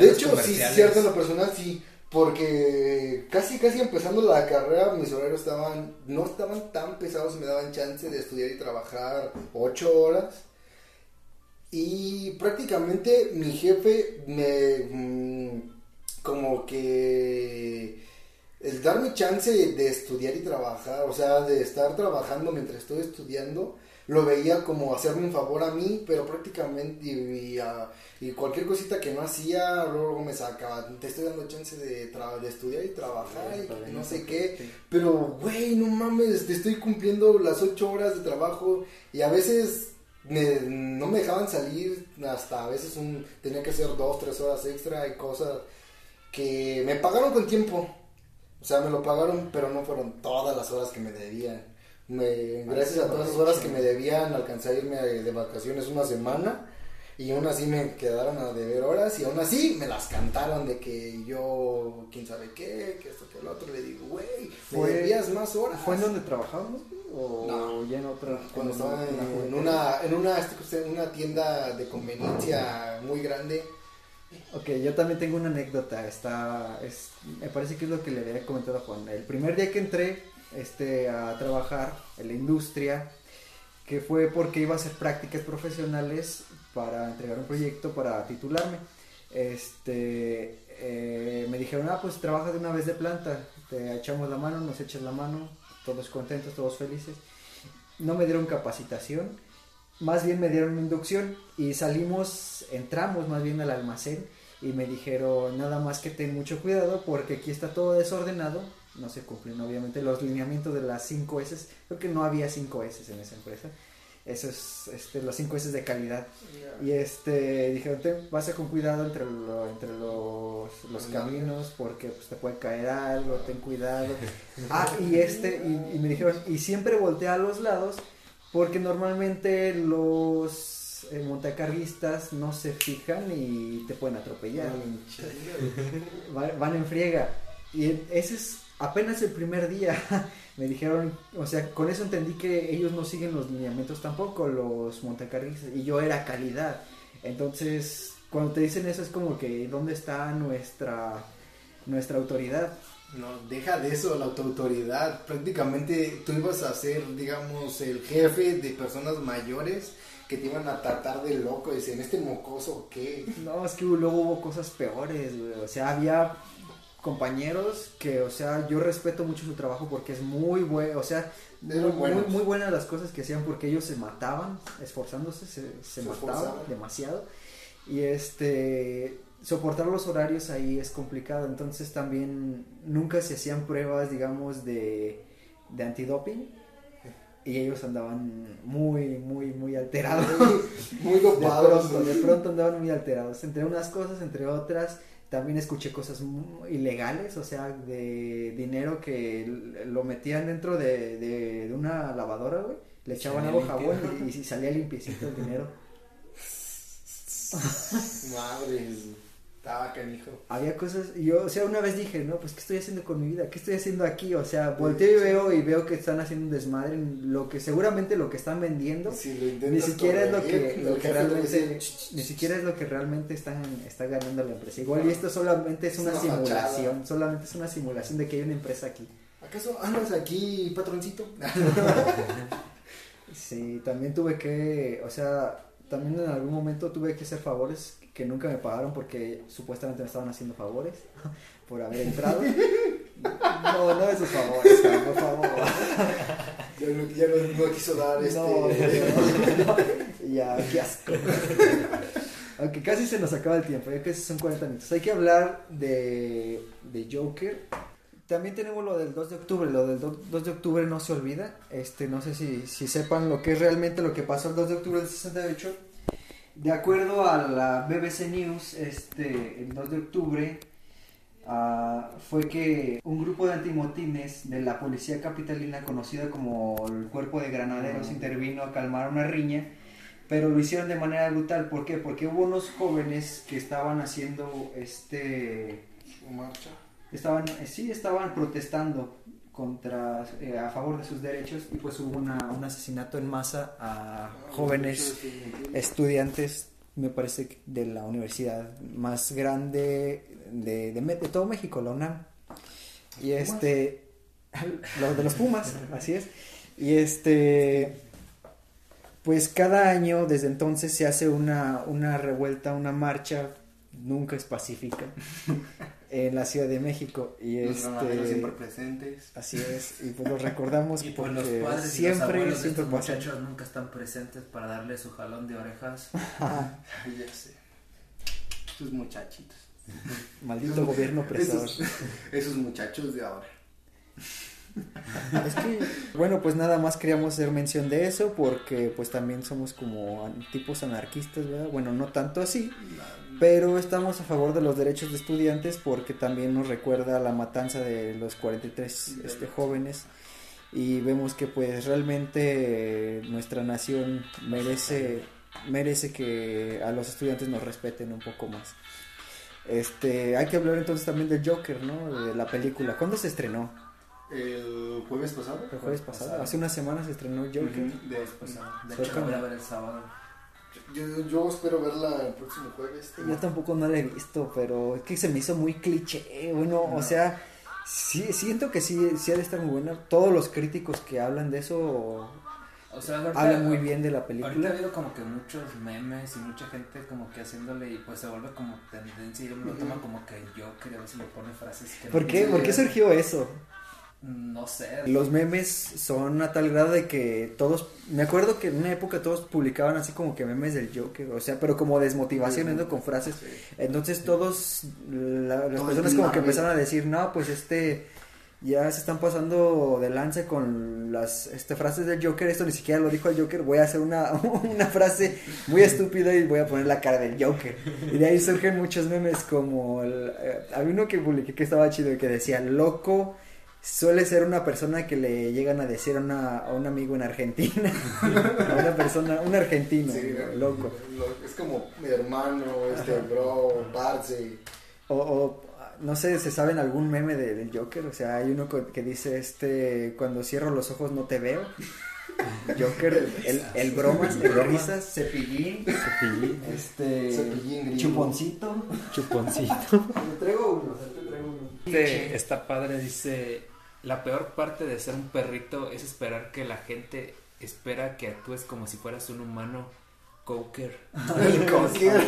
C: De hecho, sí, cierto, en lo personal sí, porque casi, casi empezando la carrera, mis horarios estaban, no estaban tan pesados y me daban chance de estudiar y trabajar ocho horas. Y prácticamente mi jefe me, mm, como que, el darme chance de estudiar y trabajar, o sea, de estar trabajando mientras estoy estudiando, lo veía como hacerme un favor a mí, pero prácticamente, y, y, ah, y cualquier cosita que no hacía, luego me sacaba, te estoy dando chance de, tra- de estudiar y trabajar y no sé qué, pero güey, no mames, te estoy cumpliendo las ocho horas de trabajo y a veces me- no me dejaban salir, hasta a veces un, tenía que hacer dos, tres horas extra y cosas que me pagaron con tiempo. O sea, me lo pagaron, pero no fueron todas las horas que me debían. Me, gracias a todas las horas que me debían, alcancé a irme de, vacaciones una semana y aún así me quedaron a deber horas y aún así me las cantaron de que yo, quién sabe qué, que esto, que el otro. Le digo, güey, me debías más horas.
A: ¿Fue en donde trabajamos? güey? ¿O
C: No.
A: ya en otra?
C: Cuando
A: en
C: estaba en,
A: juventud?
C: una, en una, este, en una tienda de conveniencia muy grande.
A: Ok, yo también tengo una anécdota. Está, es, me parece que es lo que le había comentado a Juan. El primer día que entré este, a trabajar en la industria, que fue porque iba a hacer prácticas profesionales para entregar un proyecto para titularme. Este, eh, me dijeron, ah, pues trabaja de una vez de planta, te echamos la mano, nos echas la mano, todos contentos, todos felices. No me dieron capacitación, más bien me dieron inducción y salimos, entramos más bien al almacén y me dijeron nada más que ten mucho cuidado porque aquí está todo desordenado, no se cumplen obviamente los lineamientos de las 5 S, creo que no había 5 S en esa empresa, eso es este, los 5 S de calidad. Y este dijeron ten, pasa con cuidado entre, lo- entre los, los caminos porque pues, te puede caer algo, ten cuidado. Ah, y este, y, y me dijeron, y siempre voltea a los lados porque normalmente los eh, montacarguistas no se fijan y te pueden atropellar. Van, van en friega. Y ese es apenas el primer día. Me dijeron, o sea, con eso entendí que ellos no siguen los lineamientos tampoco, los montacarguistas. Y yo era calidad. Entonces, cuando te dicen eso es como que, ¿dónde está nuestra, nuestra autoridad?
C: No, deja de eso, la autoridad. Prácticamente tú ibas a ser, digamos, el jefe de personas mayores que te iban a tratar de loco. Dicen, ¿este mocoso qué?
A: No, es que luego hubo cosas peores, güey. O sea, había compañeros que, o sea, yo respeto mucho su trabajo porque es muy bueno, o sea, muy, muy, buenas las cosas que hacían porque ellos se mataban, esforzándose, se, se
C: Se
A: mataban
C: esforzaban.
A: demasiado. Y este, soportar los horarios ahí es complicado, entonces también nunca se hacían pruebas, digamos, de, de antidoping. Y ellos andaban muy, muy, muy alterados.
C: Muy
A: De
C: dopados.
A: pronto, de pronto andaban muy alterados. Entre unas cosas, entre otras, también escuché cosas ilegales, o sea, de dinero que lo metían dentro de, de, de una lavadora, güey. Le echaban agua, jabón y, y salía limpiecito el dinero.
C: Madre. Estaba canijo.
A: Había cosas, yo, o sea, una vez dije, no, pues, ¿qué estoy haciendo con mi vida? ¿Qué estoy haciendo aquí? O sea, volteo y veo y veo que están haciendo un desmadre en lo que seguramente lo que están vendiendo.
C: Si lo
A: Ni siquiera es lo que, lo que realmente,
C: dice, "Ch, ch,
A: ni
C: ch".
A: siquiera es lo que realmente están, está ganando la empresa. Igual y esto solamente es
C: Es
A: una simulación, solamente es una simulación de que hay una empresa aquí.
C: ¿Acaso andas aquí, patroncito?
A: Sí, también tuve que, o sea, también en algún momento tuve que hacer favores que nunca me pagaron porque supuestamente me estaban haciendo favores por haber entrado. No, no esos favores, por favor.
C: Ya no, ya no, no quiso dar este.
A: No. Ya, qué asco. Aunque casi se nos acaba el tiempo, ya casi son 40 minutos. Hay que hablar de, de Joker. También tenemos lo del 2 de octubre. Lo del do- 2 de octubre no se olvida. Este, no sé si, si sepan lo que es realmente lo que pasó el 2 de octubre del 68. De acuerdo a la BBC News, este, el 2 de octubre ah, fue que un grupo de antimotines de la policía capitalina, conocida como el Cuerpo de Granaderos, intervino a calmar una riña, pero lo hicieron de manera brutal. ¿Por qué? Porque hubo unos jóvenes que estaban haciendo este
C: Su marcha.
A: estaban eh, sí estaban protestando contra eh, a favor de sus derechos y pues hubo una- un asesinato en masa a jóvenes estudiantes me parece que de la universidad más grande de, de, de todo México la UNAM. Y este lo de los Pumas así es. Y este pues cada año desde entonces se hace una, una revuelta una marcha nunca es pacífica en la Ciudad de México y
C: Los
A: este
C: siempre presentes.
A: así es y pues lo recordamos
E: Y pues los
A: porque
E: y
A: siempre
E: los
A: siempre
E: estos muchachos nunca están presentes para darle su jalón de orejas.
C: Ya sé. Sus muchachitos.
A: maldito gobierno opresor
C: Esos, esos muchachos de ahora.
A: Es que, bueno, pues nada más queríamos hacer mención de eso porque pues también somos como tipos anarquistas, ¿verdad? Bueno, no tanto así, pero estamos a favor de los derechos de estudiantes porque también nos recuerda la matanza de los 43 este, jóvenes y vemos que pues realmente eh, nuestra nación merece merece que a los estudiantes nos respeten un poco más. Este, hay que hablar entonces también del Joker, ¿no? De la película. ¿Cuándo se estrenó?
C: El jueves pasado.
A: El jueves pasado, hace unas semanas se estrenó Joker.
C: Ujú, de-
E: Pues, no, de hecho, la voy a ver el sábado.
C: Yo, yo espero verla el próximo jueves.
A: Yo tampoco no la he visto, pero es que se me hizo muy cliché. Bueno, o
E: No.
A: sea, sí, siento que sí, sí ha de estar muy buena. Todos los críticos que hablan de eso
E: O sea, ahorita-
A: hablan muy bien de la
E: Ahorita ha
A: película.
E: habido como que muchos memes y mucha gente como que haciéndole y pues se vuelve como tendencia y yo me lo tomo como que yo creo si le pone frases que
A: ¿Por
E: no
A: qué? ¿Por qué surgió eso?
E: No sé.
A: Los memes son a tal grado de que todos, me acuerdo que en una época todos publicaban así como que memes del Joker, o sea, pero como desmotivación. Con frases. Entonces todos, la- las
C: Todo
A: personas como que empezaron a decir, no, pues este, ya se están pasando de lanza con las este, frases del Joker, esto ni siquiera lo dijo el Joker, voy a hacer una, una frase muy estúpida y voy a poner la cara del Joker. Y de ahí surgen muchos memes como, el, eh, había uno que publiqué que estaba chido y que decía, loco. Suele ser una persona que le llegan a decir a, una- a un amigo en Argentina, a una persona, un argentino,
C: Sí,
A: loco.
C: lo- es como mi hermano, este, bro, parce.
A: O, o, no sé, ¿se saben algún meme de- del Joker? O sea, hay uno que dice, este, cuando cierro los ojos no te veo. Joker, el, el bromas, el risas, cepillín, este,
C: Cepillín
A: chuponcito.
E: Chuponcito.
A: Te traigo uno, te traigo uno.
E: Este, está padre, dice, la peor parte de ser un perrito es esperar que la gente espera que actúes como si fueras un humano coker.
C: El cocker.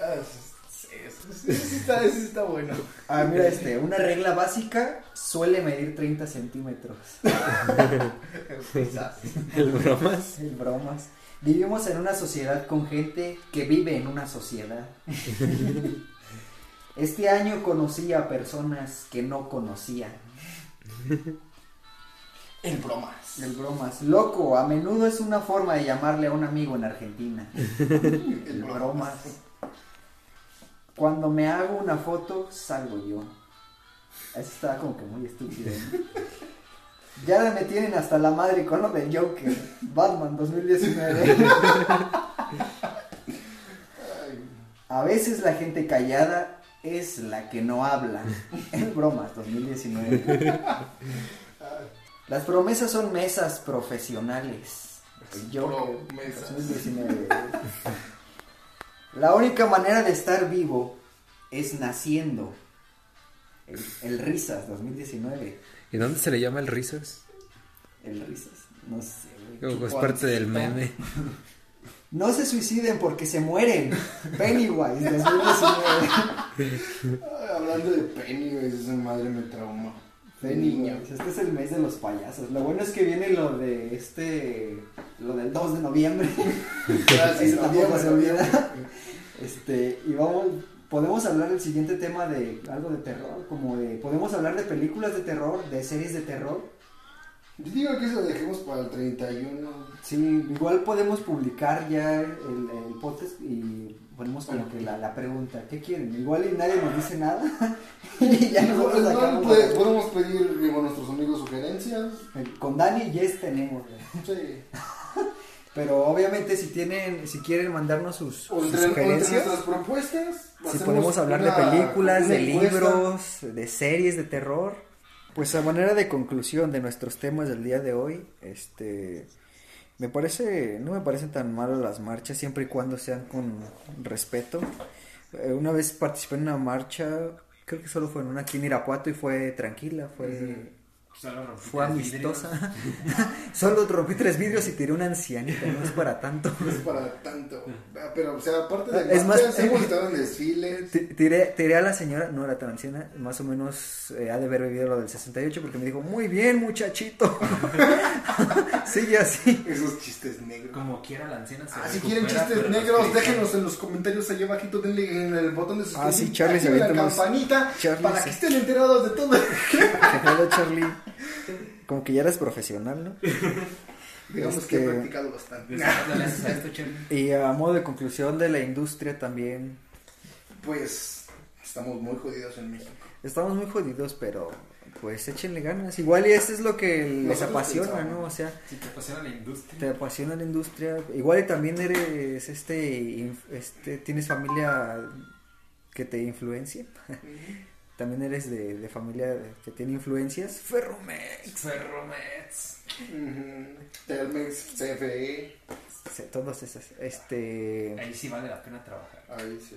C: Ah, Sí, sí está, sí está bueno.
A: Ah, mira este, una regla básica suele medir 30 centímetros.
E: El bromas.
A: El bromas. Vivimos en una sociedad con gente que vive en una sociedad. Este año conocí a personas que no conocía.
C: El bromas.
A: El bromas. Loco, a menudo es una forma de llamarle a un amigo en Argentina. El bromas. Cuando me hago una foto, salgo yo. Eso está como que muy estúpido. ¿no? Ya me tienen hasta la madre con lo de Joker. Batman 2019. A veces la gente callada es la que no habla. Es bromas 2019. Las promesas son mesas profesionales.
C: Promesas.
A: 2019. La única manera de estar vivo es naciendo. El, el Risas 2019.
E: ¿Y dónde se le llama el risas?
A: El Risas. No sé.
E: Como es parte del meme.
A: No se suiciden porque se mueren. Pennywise 2019.
C: Ay, hablando de Pennywise, esa madre me trauma.
A: Pennywise. Este es el mes de los payasos. Lo bueno es que viene lo de este. Lo del 2 de noviembre.
C: Ah, sí,
A: Eso tampoco se
C: noviembre,
A: olvida. Este, y vamos, podemos hablar del siguiente tema de algo de terror, como de, podemos hablar de películas de terror, de series de terror.
C: Yo digo que eso lo dejemos para el 31.
A: Sí, igual podemos publicar ya el, el podcast y ponemos como que la, la pregunta, ¿qué quieren? Igual y nadie nos dice nada y ya nosotros
C: Igual
A: sacamos
C: puede- podemos pedir digo, a nuestros amigos sugerencias.
A: Con Dani yes tenemos.
C: Sí.
A: pero obviamente si tienen, si quieren mandarnos sus,
C: O
A: sus
C: entre, o entre
A: sugerencias,
C: nuestras propuestas.
A: Si podemos hablar
C: una-
A: de películas, de
C: encuesta.
A: libros, de series de terror. Pues a manera de conclusión de nuestros temas del día de hoy, este me parece, no me parecen tan malas las marchas siempre y cuando sean con respeto. Eh, una vez participé en una marcha, creo que solo fue en una aquí en Irapuato y fue tranquila, fue,
D: Solo rompí
A: fue
D: tres vidrios.
A: amistosa. solo rompí tres vidrios y tiré una ancianita, no es para tanto.
C: No es para tanto. Ah, Pero, o sea, aparte de
A: Es más-
C: hemos estado en desfiles.
A: Ti- Tiré, tiré a la señora, no era tan anciana, más o menos eh, ha de haber vivido lo del 68 porque me dijo, muy bien muchachito. Sigue así.
C: Esos chistes negros.
D: Como quiera la anciana se
C: Ah, si quieren chistes negros, déjenos en los comentarios allá abajito, denle en el botón de suscribir.
A: Ah, sí, Charlie se
C: la campanita
A: Charlie
C: para
A: se-
C: que estén enterados de todo.
A: ¿Qué pedo, Charlie? Como que ya eres profesional, ¿no?
C: Digamos que he
A: Este-
C: practicado bastante.
A: Y a modo de conclusión de la industria también,
C: Pues estamos muy jodidos en México.
A: estamos muy jodidos, pero pues échenle ganas. Igual y eso es lo que les
C: Nosotros
A: apasiona,
C: pensamos.
A: ¿no? O sea,
D: Si te apasiona la industria.
A: te apasiona la industria. Igual y también eres, este, este, tienes familia que te influencia. También eres de, de familia que tiene influencias. Ferromex.
D: Ferromets.
C: Ujú. Telmex, CFE.
A: Sí, Todas esas. Este.
D: Ahí sí vale la pena trabajar.
C: Ahí sí.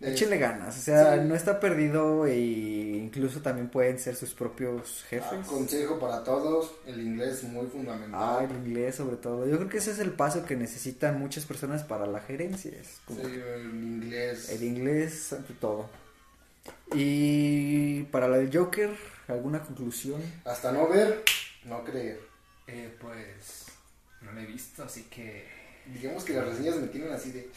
A: Échenle ganas. O sea,
C: Sí.
A: no está perdido e incluso también pueden ser sus propios
C: Ah,
A: jefes.
C: Consejo para todos: el inglés muy fundamental.
A: Ah, el inglés sobre todo. Yo creo que ese es el paso que necesitan muchas personas para la gerencia. Es como
C: Sí, el inglés.
A: el inglés ante todo. Y para la del Joker, ¿alguna conclusión?
C: Hasta no ver, no creer.
D: Eh, pues no la he visto, así que
C: Digamos que las reseñas me tienen así de.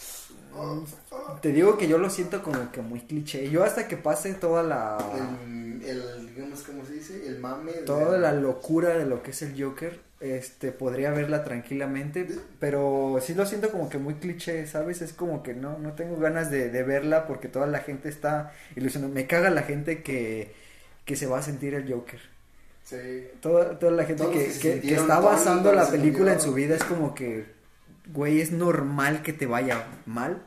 A: Te digo que yo lo siento como que muy cliché. Yo hasta que pase toda la
C: El, el, digamos, ¿cómo se dice? El mame.
A: toda la locura de lo que es el Joker, este podría verla tranquilamente, pero sí lo siento como que muy cliché, ¿sabes? Es como que no no tengo ganas de, de verla porque toda la gente está ilusionada. Me caga la gente que que se va a sentir el Joker.
C: Sí.
A: Toda, toda la gente
C: Todos
A: que,
C: que
A: está basando la película en su vida es como que, güey, es normal que te vaya mal.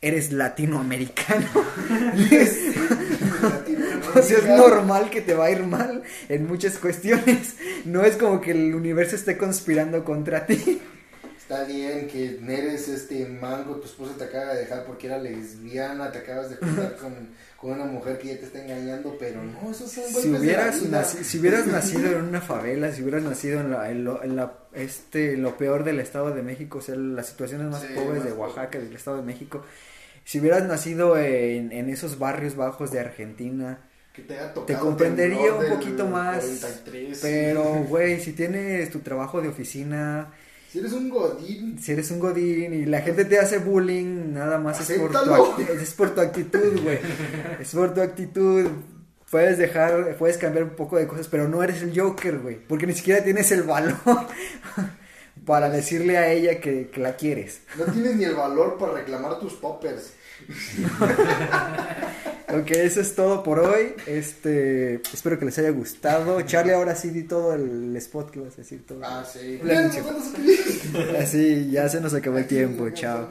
A: Eres latinoamericano. o sea, es normal que te va a ir mal en muchas cuestiones. No es como que el universo esté conspirando contra ti.
C: Está bien que eres este mango, tu esposa te acaba de dejar porque era lesbiana, te acabas de juntar con, con una mujer que ya te está engañando, pero no, esos son golpes
A: Si
C: de la
A: hubieras,
C: vida.
A: si hubieras nacido en una favela, si hubieras nacido en, la, en, lo, en la- este, lo peor del Estado de México, o sea, las situaciones más
C: Sí,
A: pobres
C: más
A: de
C: pobre.
A: Oaxaca, del Estado de México, si hubieras nacido en, en esos barrios bajos de Argentina,
C: te,
A: te comprendería un poquito más.
C: 43,
A: Pero, güey, si tienes tu trabajo de oficina,
C: Si eres un godín,
A: si eres un godín y la gente te hace bullying, nada más es por, tu, es por tu actitud, güey. Es por tu actitud. Puedes dejar, puedes cambiar un poco de cosas, pero no eres el Joker, güey. Porque ni siquiera tienes el valor para decirle a ella que, que la quieres.
C: no tienes ni el valor para reclamar tus poppers.
A: Ok, eso es todo por hoy. Este, espero que les haya gustado. Charlie, ahora sí di todo el spot que vas a decir todo.
C: Ah, sí.
A: Así, ya se nos acabó el tiempo. Chao.